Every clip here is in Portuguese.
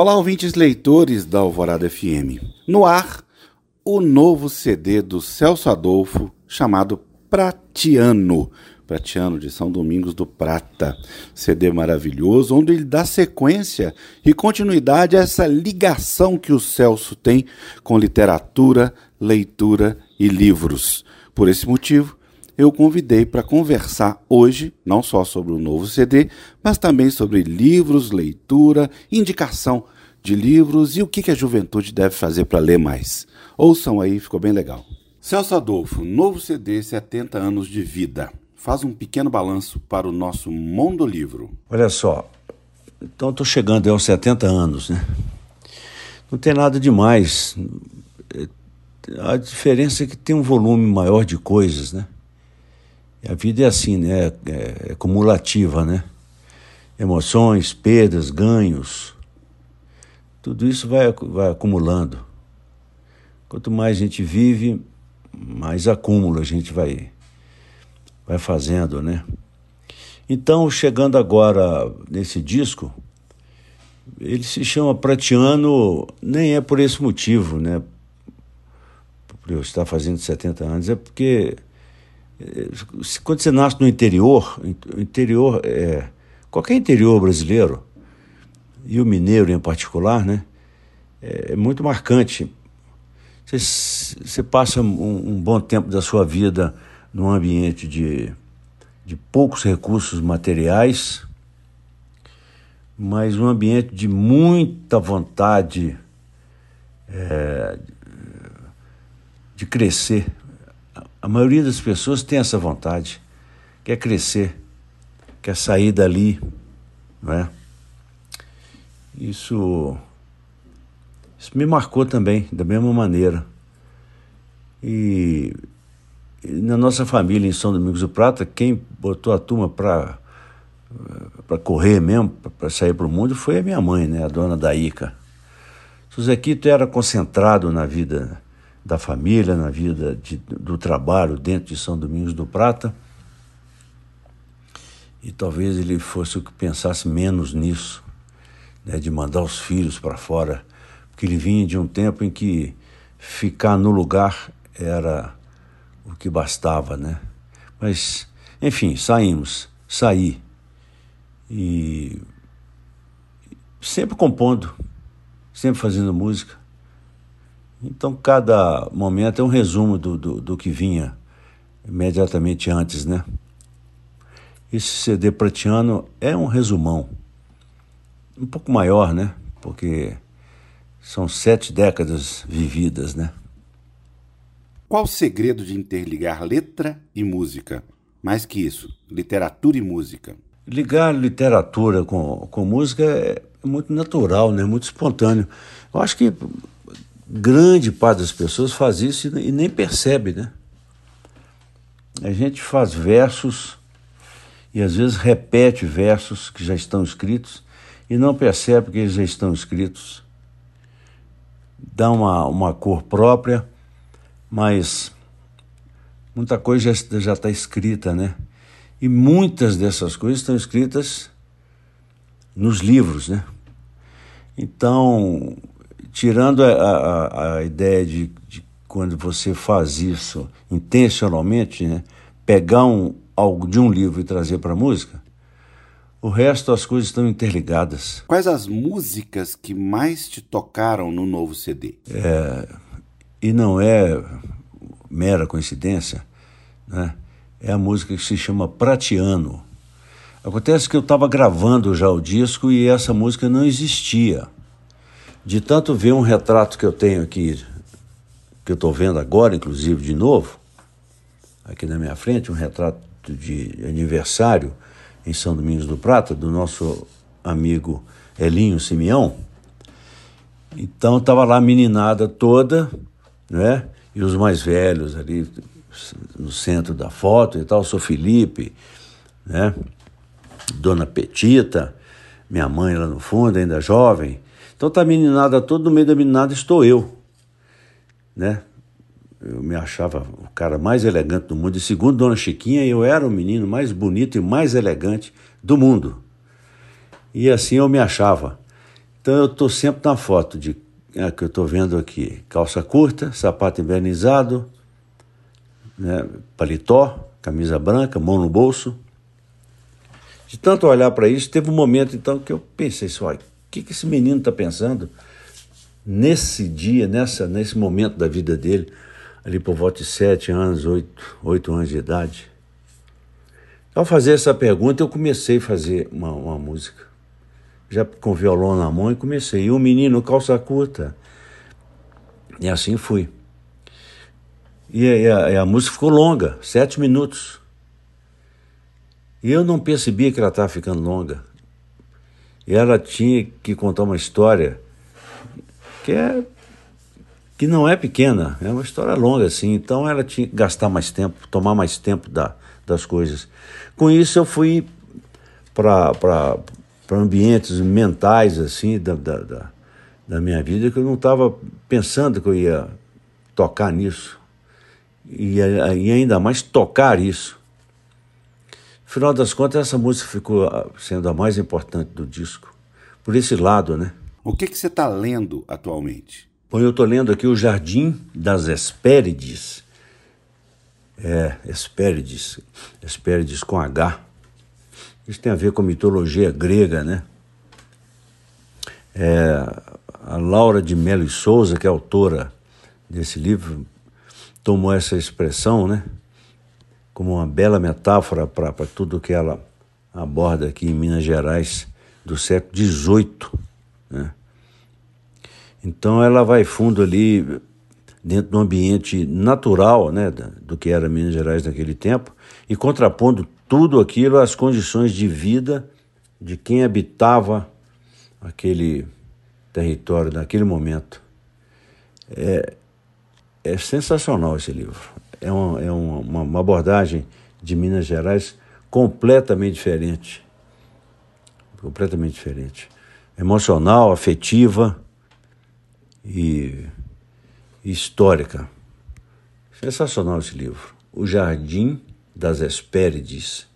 Olá, ouvintes leitores da Alvorada FM. No ar, o novo CD do Celso Adolfo, chamado Pratiano. Pratiano de São Domingos do Prata. CD maravilhoso, onde ele dá sequência e continuidade a essa ligação que o Celso tem com literatura, leitura e livros. Por esse motivo, eu convidei para conversar hoje, não só sobre o novo CD, mas também sobre livros, leitura, indicação de livros e o que a juventude deve fazer para ler mais. Ouçam aí, ficou bem legal. Celso Adolfo, novo CD, 70 anos de vida. Faz um pequeno balanço para o nosso Mundo Livro. Olha só, então estou chegando aos 70 anos, né? Não tem nada demais. A diferença é que tem um volume maior de coisas, né? A vida é assim, né? É, é cumulativa, né? Emoções, perdas, ganhos. Tudo isso vai, vai acumulando. Quanto mais a gente vive, mais acúmulo a gente vai, vai fazendo, né? Então, chegando agora nesse disco, ele se chama Pratiano, nem é por esse motivo, né? Por eu estar fazendo 70 anos, é porque quando você nasce no interior, interior é, qualquer interior brasileiro, e o mineiro em particular, né, é, é muito marcante. Você, você passa um, um, bom tempo da sua vida num ambiente de, de poucos recursos materiais, mas um ambiente de muita vontade é, de crescer, a maioria das pessoas tem essa vontade, quer crescer, quer sair dali, não é? Isso, isso me marcou também, da mesma maneira. E, e na nossa família em São Domingos do Prata, quem botou a turma para para correr mesmo, para sair para o mundo, foi a minha mãe, né, a dona Daíca. O Zequito era concentrado na vida da família, na vida de, do trabalho dentro de São Domingos do Prata. E talvez ele fosse o que pensasse menos nisso, né, de mandar os filhos para fora, porque ele vinha de um tempo em que ficar no lugar era o que bastava, né? Mas, enfim, saímos, saí. E sempre compondo, sempre fazendo música. Então, cada momento é um resumo do, do, do que vinha imediatamente antes, né? Esse CD pratiano é um resumão, um pouco maior, né? Porque são sete décadas vividas, né? Qual o segredo de interligar letra e música? Mais que isso, literatura e música. Ligar literatura com, com música é muito natural, né? Muito espontâneo. Eu acho que grande parte das pessoas faz isso e nem percebe, né? A gente faz versos e às vezes repete versos que já estão escritos e não percebe que eles já estão escritos. Dá uma, uma cor própria, mas muita coisa já está escrita, né? E muitas dessas coisas estão escritas nos livros, né? Então, tirando a, a, a ideia de, de, quando você faz isso intencionalmente, né, pegar um, algo de um livro e trazer para a música, o resto as coisas estão interligadas. Quais as músicas que mais te tocaram no novo CD? É, e não é mera coincidência, né? é a música que se chama Pratiano. Acontece que eu estava gravando já o disco e essa música não existia de tanto ver um retrato que eu tenho aqui, que eu estou vendo agora, inclusive, de novo, aqui na minha frente, um retrato de aniversário em São Domingos do Prata, do nosso amigo Elinho Simeão. Então estava lá a meninada toda, né? E os mais velhos ali no centro da foto e tal, sou Felipe, né? Dona Petita, minha mãe lá no fundo, ainda jovem, então tá meninada toda, no meio da meninada estou eu, né? Eu me achava o cara mais elegante do mundo. E segundo Dona Chiquinha, eu era o menino mais bonito e mais elegante do mundo. E assim eu me achava. Então eu estou sempre na foto de é, que eu estou vendo aqui: calça curta, sapato invernizado, né, paletó, camisa branca, mão no bolso. De tanto olhar para isso, teve um momento então que eu pensei assim, o que, que esse menino está pensando nesse dia, nessa, nesse momento da vida dele, ali por volta de sete anos, oito, oito anos de idade. Ao fazer essa pergunta, eu comecei a fazer uma, uma música. Já com violão na mão e comecei. E o menino, calça curta. E assim fui. E a, e a música ficou longa, sete minutos. E eu não percebia que ela estava ficando longa. E ela tinha que contar uma história que é que não é pequena, é uma história longa assim. Então ela tinha que gastar mais tempo, tomar mais tempo da, das coisas. Com isso eu fui para ambientes mentais assim da, da, da, da minha vida que eu não estava pensando que eu ia tocar nisso e, e ainda mais tocar isso. Afinal das contas, essa música ficou ah, sendo a mais importante do disco. Por esse lado, né? O que, que você está lendo atualmente? Bom, eu estou lendo aqui O Jardim das Hespérides. É, Hespérides. Hespérides com H. Isso tem a ver com mitologia grega, né? É, a Laura de Melo e Souza, que é autora desse livro, tomou essa expressão, né? Como uma bela metáfora para tudo que ela aborda aqui em Minas Gerais do século XVIII. Né? Então ela vai fundo ali dentro do ambiente natural né, do que era Minas Gerais naquele tempo e contrapondo tudo aquilo às condições de vida de quem habitava aquele território naquele momento. É, é sensacional esse livro é, uma, é uma, uma abordagem de Minas Gerais completamente diferente. Completamente diferente. Emocional, afetiva e, histórica. Sensacional esse livro. O Jardim das Hespérides,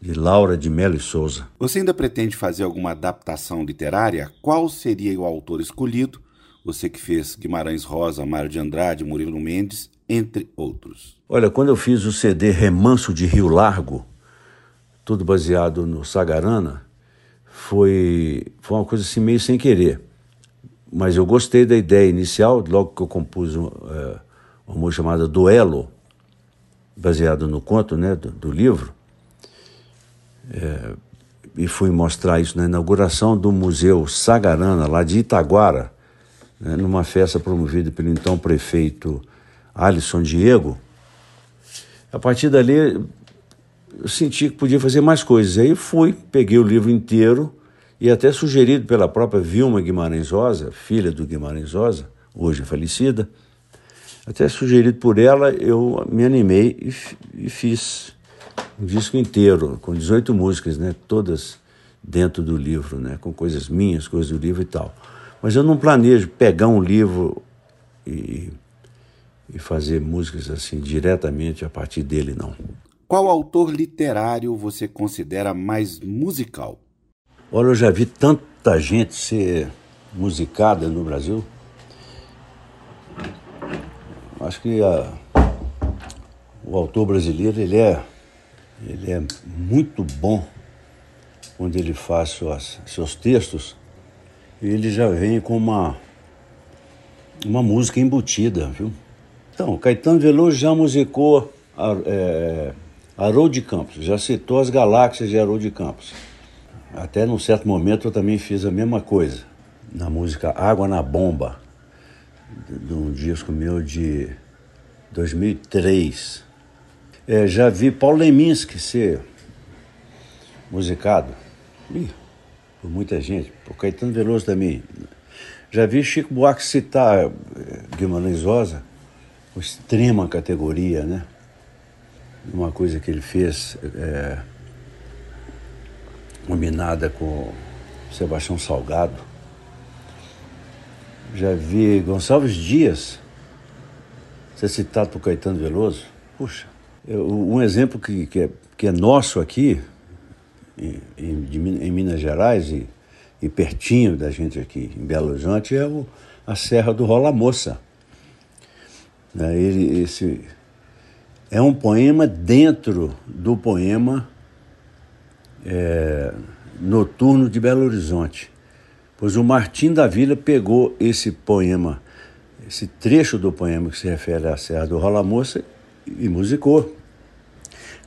de Laura de Melo e Souza. Você ainda pretende fazer alguma adaptação literária? Qual seria o autor escolhido? Você que fez Guimarães Rosa, Mário de Andrade, Murilo Mendes entre outros. Olha, quando eu fiz o CD Remanso de Rio Largo, tudo baseado no Sagarana, foi, foi uma coisa assim meio sem querer. Mas eu gostei da ideia inicial, logo que eu compus é, uma música chamada Duelo, baseado no conto né, do, do livro, é, e fui mostrar isso na inauguração do Museu Sagarana, lá de Itaguara, né, numa festa promovida pelo então prefeito Alisson Diego, a partir dali eu senti que podia fazer mais coisas. Aí fui, peguei o livro inteiro e até sugerido pela própria Vilma Guimarães Rosa, filha do Guimarães Rosa, hoje falecida, até sugerido por ela, eu me animei e, e fiz um disco inteiro, com 18 músicas, né, todas dentro do livro, né, com coisas minhas, coisas do livro e tal. Mas eu não planejo pegar um livro e e fazer músicas assim diretamente a partir dele, não. Qual autor literário você considera mais musical? Olha, eu já vi tanta gente ser musicada no Brasil. Acho que a, o autor brasileiro ele é, ele é muito bom quando ele faz suas, seus textos. Ele já vem com uma, uma música embutida, viu? Então, Caetano Veloso já musicou é, Haroldo de Campos, já citou as galáxias de Haroldo de Campos. Até num certo momento eu também fiz a mesma coisa, na música Água na Bomba, de um disco meu de 2003. É, já vi Paulo Leminski ser musicado, Ih, por muita gente, por Caetano Veloso também. Já vi Chico Buarque citar é, Guimarães Rosa, extrema categoria, né? Uma coisa que ele fez é, combinada com Sebastião Salgado. Já vi Gonçalves Dias ser citado por Caetano Veloso. Puxa, eu, um exemplo que, que, é, que é nosso aqui, em, em, em Minas Gerais, e e pertinho da gente aqui em Belo Horizonte, é o, a Serra do Rola Moça. Né, ele, esse, é um poema dentro do poema é, Noturno de Belo Horizonte. Pois o Martim da Vila pegou esse poema, esse trecho do poema que se refere à Serra do Rola Moça e musicou.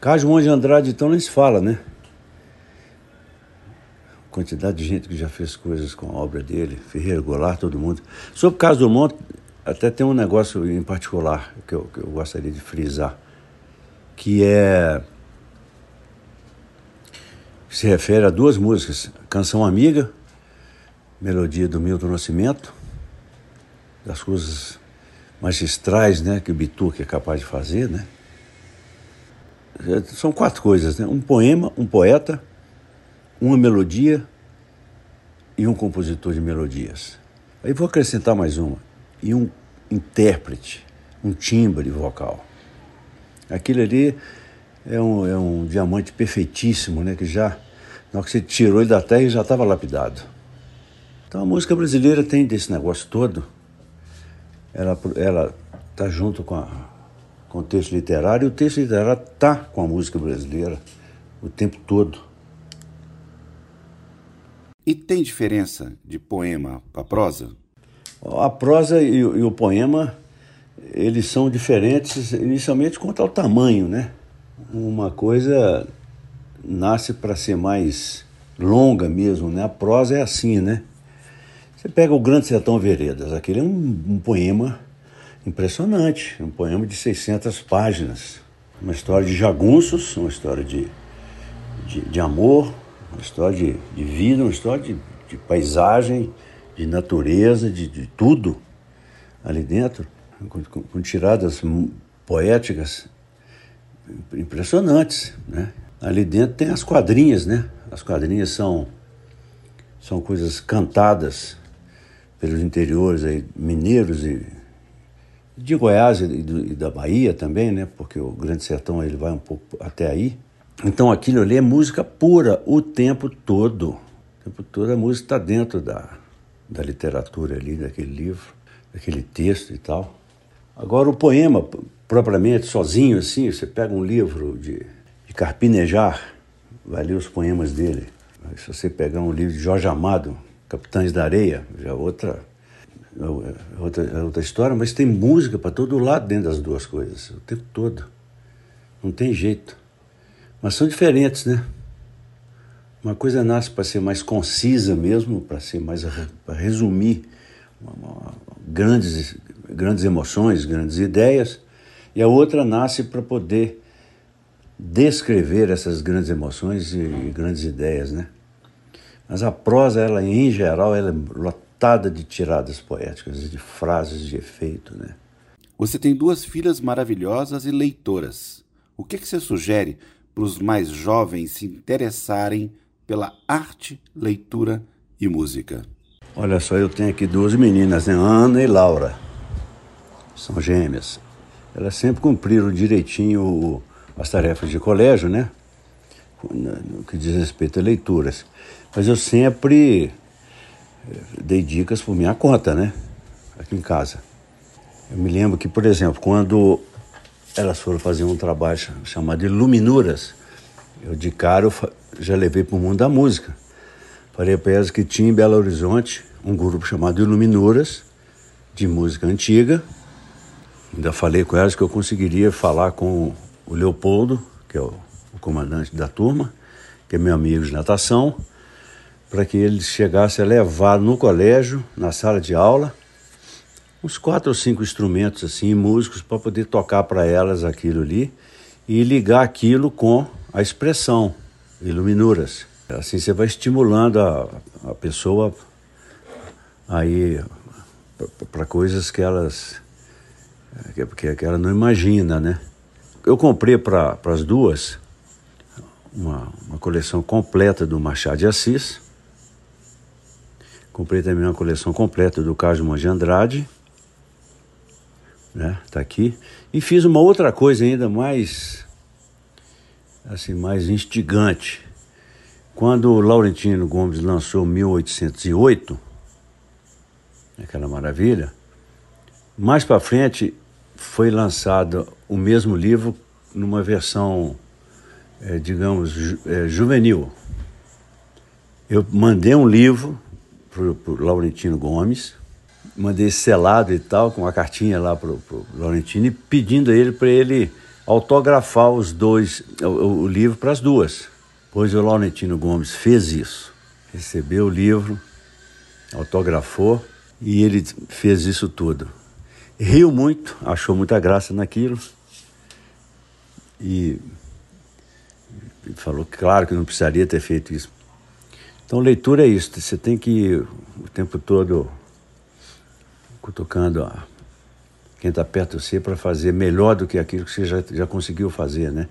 Carlos de Andrade, então, nem se fala, né? Quantidade de gente que já fez coisas com a obra dele, Ferreira Goulart, todo mundo. Sobre Carlos Drummond, até tem um negócio em particular que eu, que eu gostaria de frisar, que é se refere a duas músicas, Canção Amiga, melodia do Milton Nascimento, das coisas magistrais né, que o Bituque é capaz de fazer, né? São quatro coisas, né? Um poema, um poeta, uma melodia e um compositor de melodias. Aí vou acrescentar mais uma, e um intérprete, um timbre vocal. Aquilo ali é um, é um diamante perfeitíssimo, né? Que já, na hora que você tirou ele da terra, ele já estava lapidado. Então a música brasileira tem desse negócio todo. Ela ela tá junto com, a, com o texto literário e o texto literário tá com a música brasileira o tempo todo. E tem diferença de poema para prosa? A prosa e, e o poema eles são diferentes inicialmente quanto ao tamanho, né? uma coisa nasce para ser mais longa mesmo, né? A prosa é assim, né? Você pega o Grande Sertão Veredas, aquele é um, um poema impressionante, um poema de 600 páginas, uma história de jagunços, uma história de, de, de amor, uma história de, de, vida, uma história de, de paisagem, de natureza, de, de tudo ali dentro, com, com, tiradas poéticas impressionantes, né? Ali dentro tem as quadrinhas, né? As quadrinhas são são coisas cantadas pelos interiores aí, mineiros e de Goiás e, do, e, da Bahia também, né? Porque o Grande Sertão ele vai um pouco até aí. Então aquilo ali é música pura o tempo todo. O tempo todo a música está dentro da, da literatura ali, daquele livro, daquele texto e tal. Agora o poema, propriamente, sozinho assim, você pega um livro de, de Carpinejar, vai ler os poemas dele. Se você pegar um livro de Jorge Amado, Capitães da Areia, já é outra, é outra, é outra história, mas tem música para todo lado dentro das duas coisas, o tempo todo. Não tem jeito. Mas são diferentes, né? Uma coisa nasce para ser mais concisa mesmo, para ser mais para resumir uma, uma, grandes grandes emoções, grandes ideias, e a outra nasce para poder descrever essas grandes emoções e, grandes ideias, né? Mas a prosa, ela em geral, ela é lotada de tiradas poéticas, de frases de efeito, né? Você tem duas filhas maravilhosas e leitoras. O que, que você sugere para os mais jovens se interessarem pela arte, leitura e música? Olha só, eu tenho aqui duas meninas, né? Ana e Laura. São gêmeas elas sempre cumpriram direitinho as tarefas de colégio, né? No que diz respeito a leituras. Mas eu sempre eh, dei dicas por minha conta, né? Aqui em casa. Eu me lembro que, por exemplo, quando elas foram fazer um trabalho chamado Iluminuras, eu de cara já levei para o mundo da música. Falei para elas que tinha em Belo Horizonte um grupo chamado Iluminuras, de música antiga, Ainda falei com elas que eu conseguiria falar com o Leopoldo, que é o, o comandante da turma, que é meu amigo de natação, para que ele chegasse a levar no colégio, na sala de aula, uns quatro ou cinco instrumentos assim, músicos, para poder tocar para elas aquilo ali e ligar aquilo com a expressão, iluminuras. Assim você vai estimulando a, a pessoa aí para coisas que elas porque que ela não imagina, né? Eu comprei para as duas uma, uma coleção completa do Machado de Assis. Comprei também uma coleção completa do Carlos Monge Andrade. Né? Tá aqui. E fiz uma outra coisa ainda mais assim, mais instigante. Quando o Laurentino Gomes lançou 1808, aquela maravilha, mais para frente foi lançado o mesmo livro numa versão, é, digamos, ju, é, juvenil. Eu mandei um livro para o Laurentino Gomes, mandei selado e tal, com uma cartinha lá para o Laurentino, pedindo a ele para ele autografar os dois, o, o livro para as duas. Pois o Laurentino Gomes fez isso. Recebeu o livro, autografou e ele fez isso tudo. Riu muito, achou muita graça naquilo e falou, claro, que não precisaria ter feito isso. Então, leitura é isso, você tem que o tempo todo cutucando quem está perto de você para fazer melhor do que aquilo que você já, já conseguiu fazer, né?